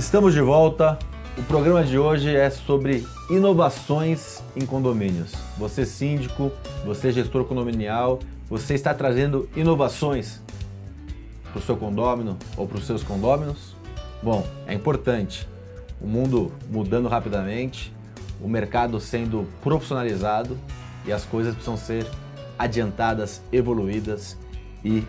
Estamos de volta. O programa de hoje é sobre inovações em condomínios. Você síndico, você gestor condominial, você está trazendo inovações para o seu condômino ou para os seus condôminos? Bom, é importante. O mundo mudando rapidamente, o mercado sendo profissionalizado e as coisas precisam ser adiantadas, evoluídas e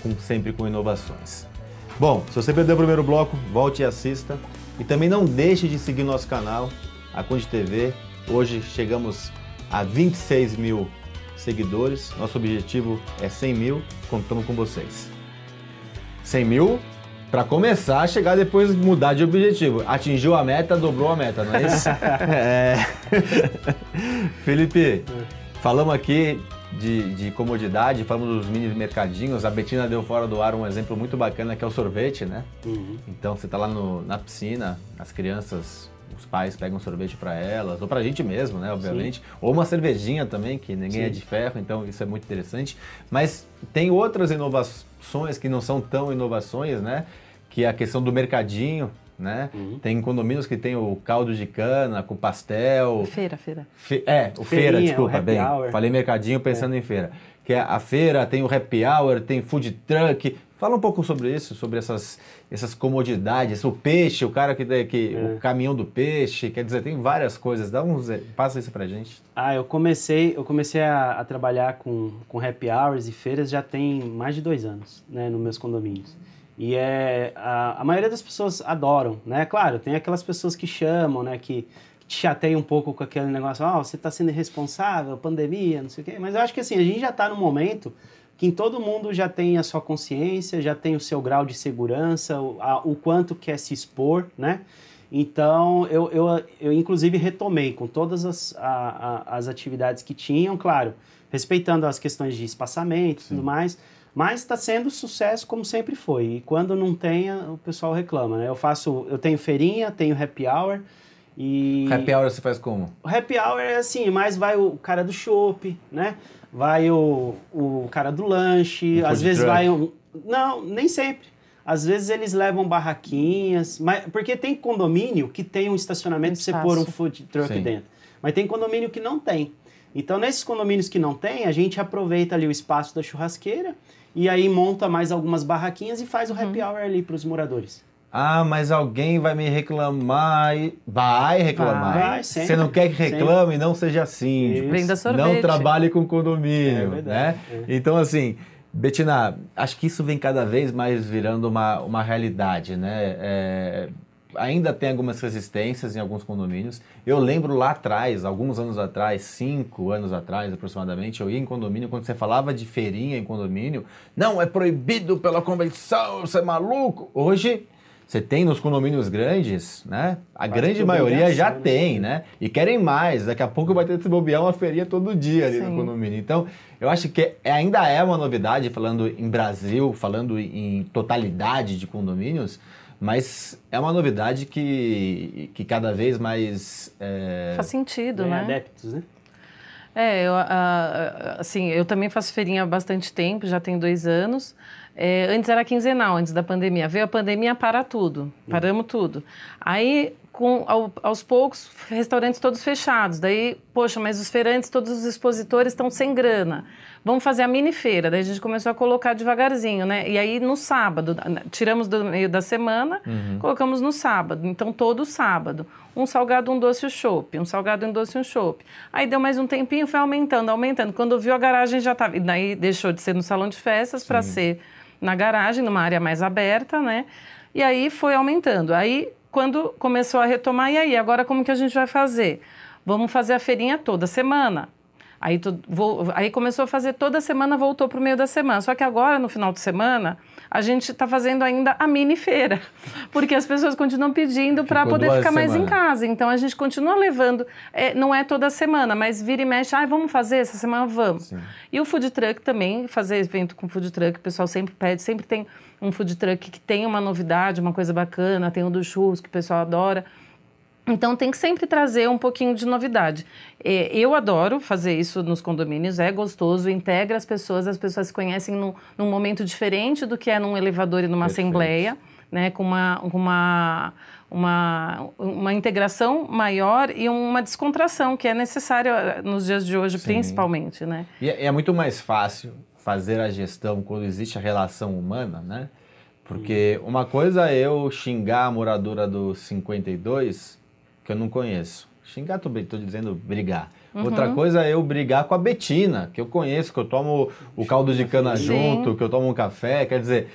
com, sempre com inovações. Bom, se você perdeu o primeiro bloco, volte e assista. E também não deixe de seguir nosso canal, a Conde TV. Hoje chegamos a 26 mil seguidores. Nosso objetivo é 100 mil. Contamos com vocês. 100 mil para começar a chegar depois mudar de objetivo. Atingiu a meta, dobrou a meta, não é isso? é. Felipe, falamos aqui de, de, comodidade, falamos dos mini mercadinhos. A Betina deu fora do ar um exemplo muito bacana que é o sorvete, né? Uhum. Então você está lá no, na piscina, as crianças, os pais pegam sorvete para elas, ou para a gente mesmo, né? Obviamente. Sim. Ou uma cervejinha também, que ninguém Sim. é de ferro, então isso é muito interessante. Mas tem outras inovações que não são tão inovações, né? Que é a questão do mercadinho, né? Uhum. Tem condomínios que tem o caldo de cana com pastel. Feira, feira. Fe é, o Feirinha, feira, desculpa, bem. Hour. Falei mercadinho pensando é. em feira. Que é a feira, tem o happy hour, tem food truck. Fala um pouco sobre isso, sobre essas, essas comodidades, o peixe, o cara que, que é. o caminhão do peixe, quer dizer, tem várias coisas. Dá uns, passa isso pra gente. Ah, eu comecei, eu comecei a, a trabalhar com, com happy hours e feiras já tem mais de dois anos, né, nos meus condomínios. E é, a, a maioria das pessoas adoram, né? Claro, tem aquelas pessoas que chamam, né? Que, que te chateiam um pouco com aquele negócio, ó, oh, você está sendo irresponsável, pandemia, não sei o quê. Mas eu acho que assim, a gente já está no momento que em todo mundo já tem a sua consciência, já tem o seu grau de segurança, o, a, o quanto quer se expor, né? Então, eu, eu, eu inclusive retomei com todas as, a, as atividades que tinham, claro, respeitando as questões de espaçamento e tudo mais, mas está sendo sucesso como sempre foi. E quando não tem, o pessoal reclama, né? Eu faço, eu tenho feirinha, tenho happy hour e... Happy hour você faz como? O happy hour é assim, mais vai o cara do chopp, né? Vai o, o cara do lanche, um às vezes vai um... Não, nem sempre. Às vezes eles levam barraquinhas, mas porque tem condomínio que tem um estacionamento para você pôr um food truck Sim. dentro. Mas tem condomínio que não tem. Então, nesses condomínios que não tem, a gente aproveita ali o espaço da churrasqueira e aí monta mais algumas barraquinhas e faz o happy uhum. hour ali para os moradores. Ah, mas alguém vai me reclamar. E... Vai reclamar. Vai, sempre, Você não quer que reclame, sempre. não seja assim. Sorvete. Não trabalhe com condomínio, é né? É. Então, assim, Betina, acho que isso vem cada vez mais virando uma, uma realidade, né? É, ainda tem algumas resistências em alguns condomínios. Eu lembro lá atrás, alguns anos atrás, cinco anos atrás aproximadamente, eu ia em condomínio, quando você falava de feirinha em condomínio, não, é proibido pela convenção, você é maluco. Hoje, você tem nos condomínios grandes, né? A grande maioria já né? tem, né? E querem mais. Daqui a pouco vai ter que bobear uma feirinha todo dia ali Sim. no condomínio. Então, eu acho que ainda é uma novidade, falando em Brasil, falando em totalidade de condomínios, mas é uma novidade que, que cada vez mais. É... Faz sentido, né? adeptos, né? É, eu, assim, eu também faço feirinha há bastante tempo, já tem dois anos. É, antes era quinzenal, antes da pandemia. Veio a pandemia, para tudo. Paramos tudo. Aí com, ao, aos poucos, restaurantes todos fechados. Daí, poxa, mas os feirantes, todos os expositores estão sem grana. Vamos fazer a mini feira. Daí a gente começou a colocar devagarzinho, né? E aí no sábado, tiramos do meio da semana, uhum. colocamos no sábado. Então todo sábado, um salgado, um doce e um chopp, um salgado, um doce e um chopp. Aí deu mais um tempinho, foi aumentando, aumentando. Quando viu a garagem já estava, e daí deixou de ser no salão de festas para ser na garagem, numa área mais aberta, né? E aí foi aumentando. Aí quando começou a retomar, e aí, agora como que a gente vai fazer? Vamos fazer a feirinha toda semana. Aí, tu, vou, aí começou a fazer toda semana, voltou para o meio da semana. Só que agora, no final de semana, a gente está fazendo ainda a mini feira, porque as pessoas continuam pedindo para poder ficar mais em casa. Então a gente continua levando, é, não é toda semana, mas vira e mexe, ah, vamos fazer essa semana, vamos. Sim. E o food truck também, fazer evento com food truck, o pessoal sempre pede, sempre tem um food truck que tem uma novidade, uma coisa bacana, tem o do churros que o pessoal adora. Então tem que sempre trazer um pouquinho de novidade. É, eu adoro fazer isso nos condomínios, é gostoso, integra as pessoas, as pessoas se conhecem num, num momento diferente do que é num elevador e numa Perfeito. assembleia. né, com uma, uma, uma, uma integração maior e uma descontração que é necessária nos dias de hoje, Sim. principalmente. Né? E é, é muito mais fácil fazer a gestão quando existe a relação humana, né? Porque uma coisa é eu xingar a moradora do 52, que eu não conheço. Xingar, tô, tô dizendo brigar. Uhum. Outra coisa é eu brigar com a Betina, que eu conheço, que eu tomo o caldo de cana Sim. junto, que eu tomo um café. Quer dizer,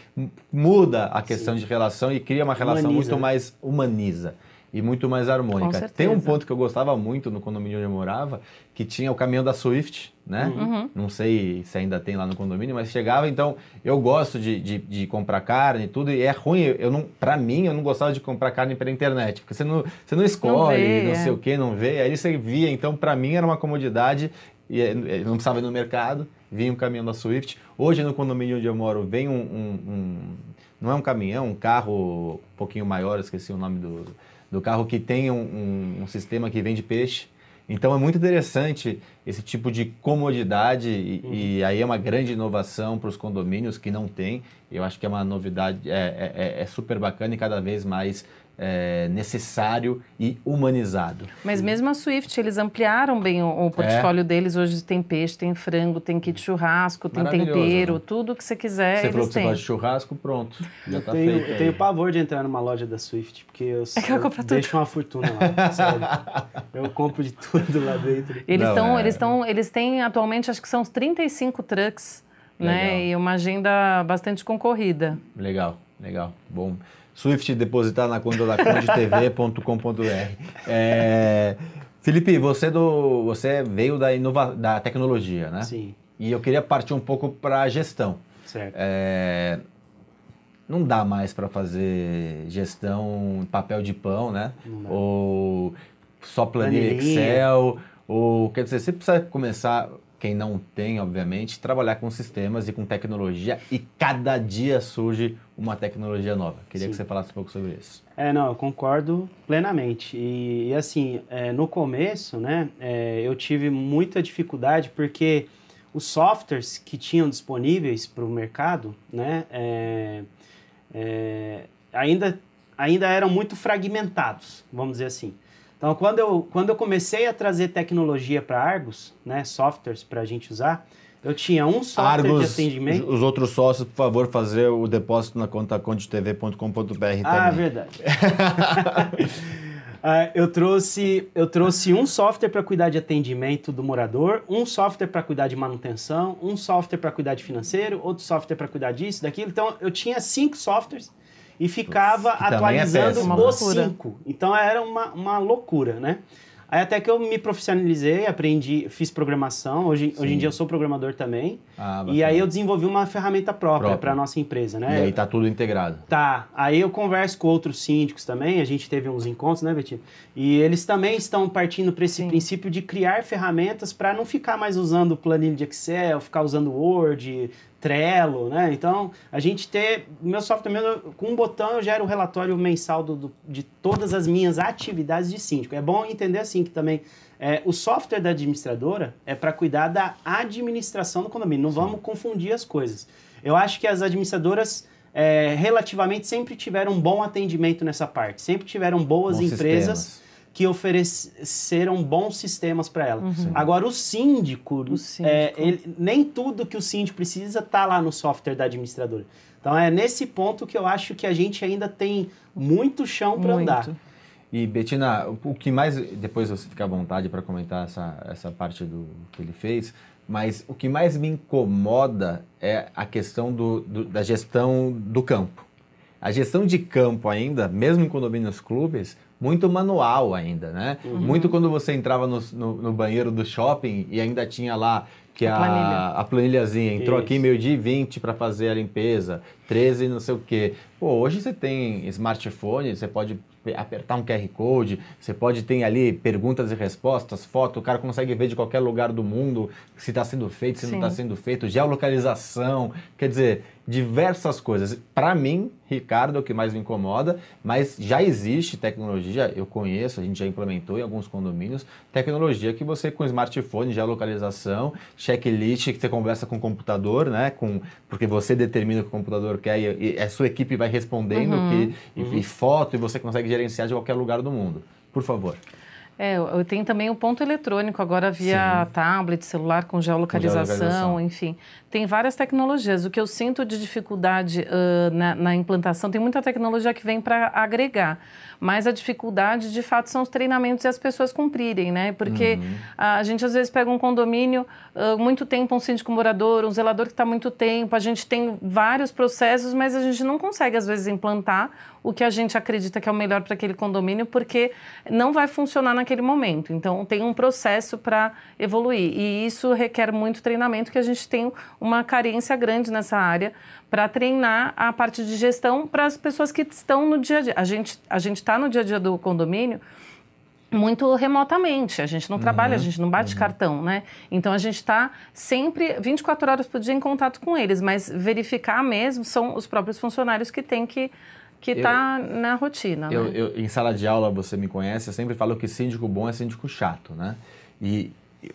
muda a questão Sim. de relação e cria uma relação humaniza. muito mais humaniza e muito mais harmônica. Tem um ponto que eu gostava muito no condomínio onde eu morava, que tinha o caminhão da Swift, né? Uhum. Não sei se ainda tem lá no condomínio, mas chegava, então eu gosto de, de, de comprar carne e tudo, e é ruim, eu não, pra mim, eu não gostava de comprar carne pela internet, porque você não, você não escolhe, não, vê, não sei é. o que, não vê, aí você via, então para mim era uma comodidade, e é, não precisava ir no mercado, vinha um caminhão da Swift. Hoje no condomínio onde eu moro vem um, um, um não é um caminhão, um carro um pouquinho maior, esqueci o nome do do carro que tem um, um, um sistema que vende peixe. Então é muito interessante esse tipo de comodidade e, uhum. e aí é uma grande inovação para os condomínios que não tem. Eu acho que é uma novidade, é, é, é, é super bacana e cada vez mais é, necessário e humanizado. Mas mesmo a Swift, eles ampliaram bem o, o portfólio é. deles. Hoje tem peixe, tem frango, tem kit churrasco, tem tempero, né? tudo que você quiser. Você falou que têm. você gosta de churrasco, pronto. Já eu tá tenho, feito. Eu tenho pavor de entrar numa loja da Swift, porque eu, é eu, eu deixo uma fortuna lá. sério. Eu compro de tudo lá dentro. Eles estão, é... eles estão, eles têm atualmente acho que são 35 trucks, né? E uma agenda bastante concorrida. Legal, legal, bom. Swift depositar na conta da condetv.com.br. É, Felipe, você, do, você veio da, inova, da tecnologia, né? Sim. E eu queria partir um pouco para a gestão. Certo. É, não dá mais para fazer gestão papel de pão, né? Ou só planilha Excel. Ou, quer dizer, você precisa começar quem não tem, obviamente, trabalhar com sistemas e com tecnologia e cada dia surge uma tecnologia nova. Queria Sim. que você falasse um pouco sobre isso. É, não, eu concordo plenamente. E, e assim, é, no começo, né, é, eu tive muita dificuldade porque os softwares que tinham disponíveis para o mercado, né, é, é, ainda, ainda eram muito fragmentados, vamos dizer assim. Então, quando eu, quando eu comecei a trazer tecnologia para Argos, né, softwares para a gente usar, eu tinha um software Argos, de atendimento. Os outros sócios, por favor, fazer o depósito na conta contotv.com.br Ah, verdade. Uh, eu, trouxe, eu trouxe um software para cuidar de atendimento do morador, um software para cuidar de manutenção, um software para cuidar de financeiro, outro software para cuidar disso, daquilo. Então, eu tinha cinco softwares e ficava que é atualizando é os cinco. Então era uma, uma loucura, né? Aí até que eu me profissionalizei, aprendi, fiz programação. Hoje, hoje em dia eu sou programador também. Ah, e aí eu desenvolvi uma ferramenta própria para a nossa empresa, né? E aí tá tudo integrado. Tá. Aí eu converso com outros síndicos também. A gente teve uns encontros, né, Betinho? E eles também estão partindo para esse Sim. princípio de criar ferramentas para não ficar mais usando planilha de Excel, ficar usando Word, Trello, né? Então, a gente ter. Meu software mesmo, com um botão eu gero o relatório mensal do, do, de todas as minhas atividades de síndico. É bom entender assim que também é, o software da administradora é para cuidar da administração do condomínio. Não Sim. vamos confundir as coisas. Eu acho que as administradoras é, relativamente sempre tiveram um bom atendimento nessa parte, sempre tiveram boas Bons empresas. Sistemas que ofereceram bons sistemas para ela. Uhum. Agora, o síndico, o síndico. É, ele, nem tudo que o síndico precisa está lá no software da administradora. Então, é nesse ponto que eu acho que a gente ainda tem muito chão para andar. E, Betina, o que mais. Depois você fica à vontade para comentar essa, essa parte do que ele fez, mas o que mais me incomoda é a questão do, do da gestão do campo. A gestão de campo ainda, mesmo em condomínios clubes, muito manual ainda, né? Uhum. Muito quando você entrava no, no, no, banheiro do shopping e ainda tinha lá que a, a, planilha. a planilhazinha entrou Isso. aqui meio-dia e 20 para fazer a limpeza, 13 não sei o quê. Pô, hoje você tem smartphone, você pode apertar um QR Code, você pode ter ali perguntas e respostas, foto, o cara consegue ver de qualquer lugar do mundo se está sendo feito, se Sim. não está sendo feito, geolocalização, quer dizer, diversas coisas. Para mim, Ricardo é o que mais me incomoda, mas já existe tecnologia, eu conheço, a gente já implementou em alguns condomínios, tecnologia que você com smartphone, geolocalização, checklist, que você conversa com o computador, né? Com, porque você determina o que o computador quer e, e a sua equipe vai respondendo uhum, que, uhum. E, e foto e você consegue gerenciar de qualquer lugar do mundo. Por favor. É, eu tenho também o ponto eletrônico agora via Sim. tablet, celular com geolocalização, com geolocalização, enfim. Tem várias tecnologias. O que eu sinto de dificuldade uh, na, na, implantação, tem muita tecnologia que vem para agregar, mas a dificuldade, de fato, são os treinamentos e as pessoas cumprirem, né? Porque uhum. a gente às vezes pega um condomínio, uh, muito tempo, um síndico morador, um zelador que está muito tempo, a gente tem vários processos, mas a gente não consegue às vezes implantar o que a gente acredita que é o melhor para aquele condomínio, porque não vai funcionar naquele momento. Então, tem um processo para evoluir. E isso requer muito treinamento, que a gente tem uma carência grande nessa área para treinar a parte de gestão para as pessoas que estão no dia a dia. A gente a está no dia a dia do condomínio muito remotamente. A gente não uhum, trabalha, a gente não bate uhum. cartão, né? Então a gente está sempre 24 horas por dia em contato com eles, mas verificar mesmo são os próprios funcionários que têm que que está na rotina. Eu, né? eu, em sala de aula, você me conhece, eu sempre falo que síndico bom é síndico chato, né? E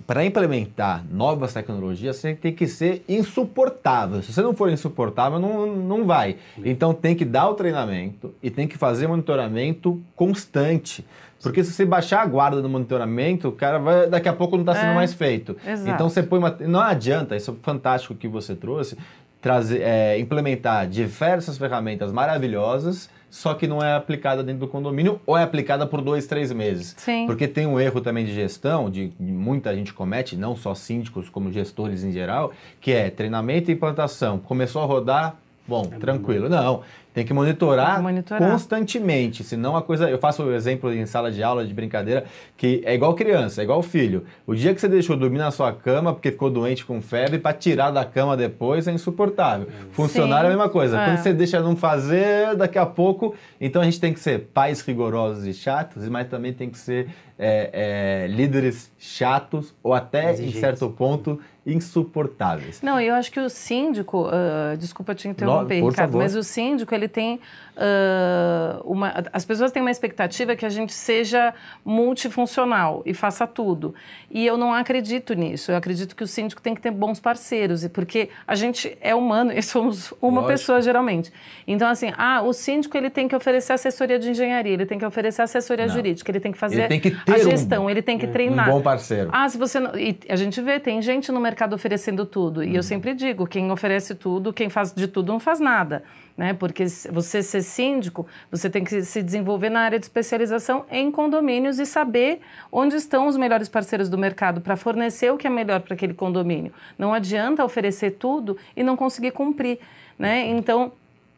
para implementar novas tecnologias, você tem que ser insuportável. Se você não for insuportável, não, não vai. Então tem que dar o treinamento e tem que fazer monitoramento constante. Porque se você baixar a guarda do monitoramento, o cara vai, daqui a pouco não está sendo é, mais feito. Exato. Então você põe uma. Não adianta, isso é fantástico que você trouxe trazer, é, implementar diversas ferramentas maravilhosas, só que não é aplicada dentro do condomínio ou é aplicada por dois, três meses. Sim. Porque tem um erro também de gestão, de, muita gente comete, não só síndicos, como gestores em geral, que é treinamento e implantação. Começou a rodar, bom, é tranquilo. Bom. Não, tem que monitorar, Tem que monitorar, constantemente, senão a coisa. Eu faço o um exemplo em sala de aula de brincadeira que é igual criança, é igual filho. O dia que você deixou dormir na sua cama porque ficou doente com febre, para tirar da cama depois é insuportável. Funcionário Sim. é a mesma coisa. É. Quando você deixa não fazer, daqui a pouco. Então a gente tem que ser pais rigorosos e chatos, mas também tem que ser é, é, líderes chatos ou até, Exigentes. em certo ponto, insuportáveis. Não, eu acho que o síndico, uh, desculpa te interromper, Ricardo, favor. mas o síndico ele tem uh, uma, as pessoas têm uma expectativa que a gente seja multifuncional e faça tudo. E eu não acredito nisso. Eu acredito que o síndico tem que ter bons parceiros, porque a gente é humano e somos uma Lógico. pessoa geralmente. Então assim, ah, o síndico ele tem que oferecer assessoria de engenharia, ele tem que oferecer assessoria não. jurídica, ele tem que fazer tem que a gestão, um, ele tem que treinar. Um bom parceiro. Ah, se você não, e a gente vê tem gente no mercado oferecendo tudo. E eu uhum. sempre digo, quem oferece tudo, quem faz de tudo não faz nada. Né? Porque você ser síndico, você tem que se desenvolver na área de especialização em condomínios e saber onde estão os melhores parceiros do mercado para fornecer o que é melhor para aquele condomínio. Não adianta oferecer tudo e não conseguir cumprir. Né? Então,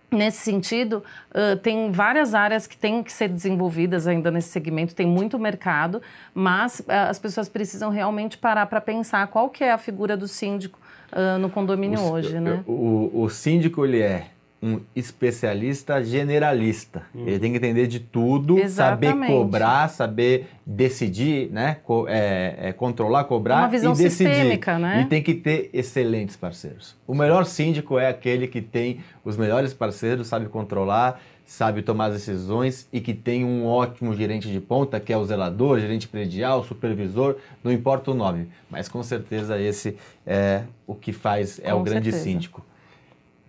Nesse sentido, uh, tem várias áreas que têm que ser desenvolvidas ainda nesse segmento, tem muito mercado, mas uh, as pessoas precisam realmente parar para pensar qual que é a figura do síndico uh, no condomínio o, hoje, né? O, o síndico, ele é um especialista generalista. Hum. Ele tem que entender de tudo, Exatamente. saber cobrar, saber decidir, né? Co é, é, controlar, cobrar Uma visão e decidir. Sistêmica, né? E tem que ter excelentes parceiros. O melhor síndico é aquele que tem os melhores parceiros, sabe controlar, sabe tomar as decisões e que tem um ótimo gerente de ponta, que é o zelador, gerente predial, supervisor, não importa o nome, mas com certeza esse é o que faz, é com o grande certeza. síndico.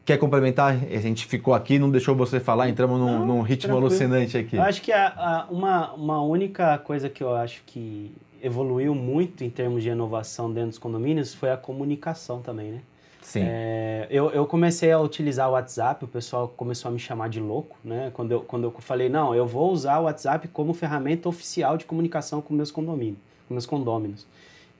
Quer complementar? A gente ficou aqui, não deixou você falar, entramos num, não, num ritmo tranquilo. alucinante aqui. Eu acho que a, a, uma, uma única coisa que eu acho que evoluiu muito em termos de inovação dentro dos condomínios foi a comunicação também, né? Sim. É, eu, eu comecei a utilizar o WhatsApp, o pessoal começou a me chamar de louco, né? Quando eu, quando eu falei, não, eu vou usar o WhatsApp como ferramenta oficial de comunicação com meus condomínios, com meus condôminos.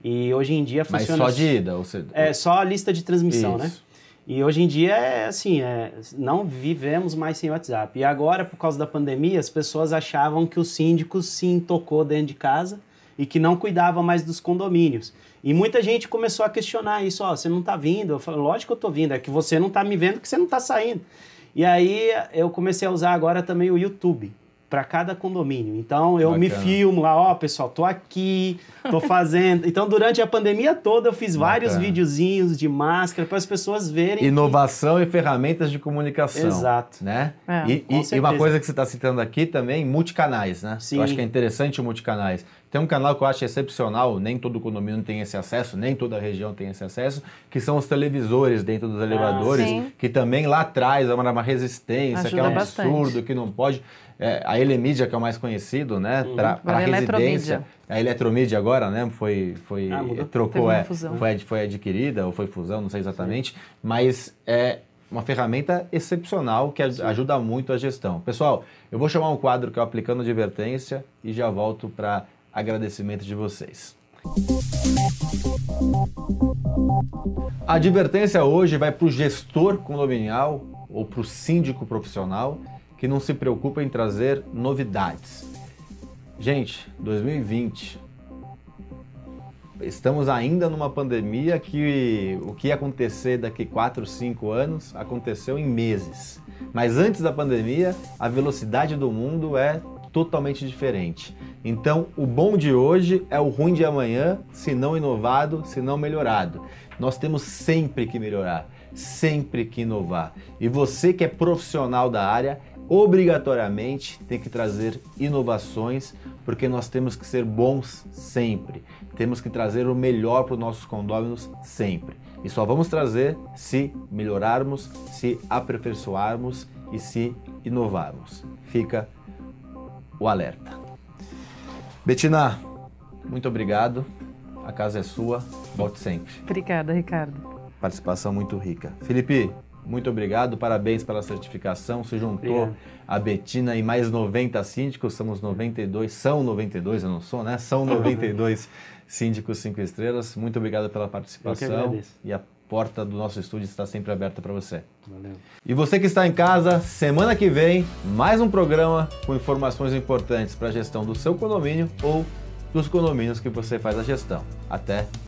E hoje em dia funciona... Mas só de ida? Ou seja... É, só a lista de transmissão, né? Isso. né? E hoje em dia é assim, é, não vivemos mais sem WhatsApp. E agora, por causa da pandemia, as pessoas achavam que o síndico sim tocou dentro de casa e que não cuidava mais dos condomínios. E muita gente começou a questionar isso, ó, você não está vindo? Eu falei, lógico que eu estou vindo, é que você não está me vendo que você não está saindo. E aí eu comecei a usar agora também o YouTube. Para cada condomínio. Então eu Bacana. me filmo lá, ó, pessoal, tô aqui, tô fazendo. Então durante a pandemia toda eu fiz vários Bacana. videozinhos de máscara para as pessoas verem. que- Inovação e ferramentas de comunicação. Exato. Né? É, e, com e- e uma coisa que você está citando aqui também, multicanais, né? Sim. Eu acho que é interessante o multicanais. Tem um canal que eu acho excepcional, nem todo condomínio tem esse acesso, nem toda região tem esse acesso, que são os televisores dentro dos elevadores, sim. que também lá atrás é uma, resistência, que é um Ajuda absurdo, bastante. que não pode. É, a Elemídia, que é o mais conhecido, né? Para Agora é residência. Eletromídia. A Eletromídia agora, né? Foi, foi Ah, trocou, é, foi, foi adquirida ou foi fusão, não sei exatamente, mas é uma ferramenta excepcional que aj- ajuda muito a gestão. Pessoal, eu vou chamar um quadro que é o Aplicando Advertência e já volto para agradecimento de vocês. A advertência hoje vai para o gestor condominial ou para o síndico profissional que não se preocupa em trazer novidades. Gente, 2020, estamos ainda numa pandemia que o que ia acontecer daqui 4, 5 anos aconteceu em meses. Mas antes da pandemia, a velocidade do mundo é totalmente diferente. Então, o bom de hoje é o ruim de amanhã, se não inovado, se não melhorado. Nós temos sempre que melhorar, sempre que inovar. E você que é profissional da área, obrigatoriamente tem que trazer inovações, porque nós temos que ser bons sempre. Temos que trazer o melhor para os nossos condôminos sempre. E só vamos trazer se melhorarmos, se aperfeiçoarmos e se inovarmos. Fica o alerta. Betina, muito obrigado. A casa é sua. Volte sempre. Obrigada, Ricardo. Participação muito rica. Felipe, muito obrigado. Parabéns pela certificação. Se juntou Obrigado. a Betina e mais 90 síndicos. Somos 92. São 92, eu não sou, né? São 92 síndicos 5 estrelas. Muito obrigado pela participação. E a porta do nosso estúdio está sempre aberta para você. Valeu. E você que está em casa, semana que vem, mais um programa com informações importantes para a gestão do seu condomínio ou dos condomínios que você faz a gestão. Até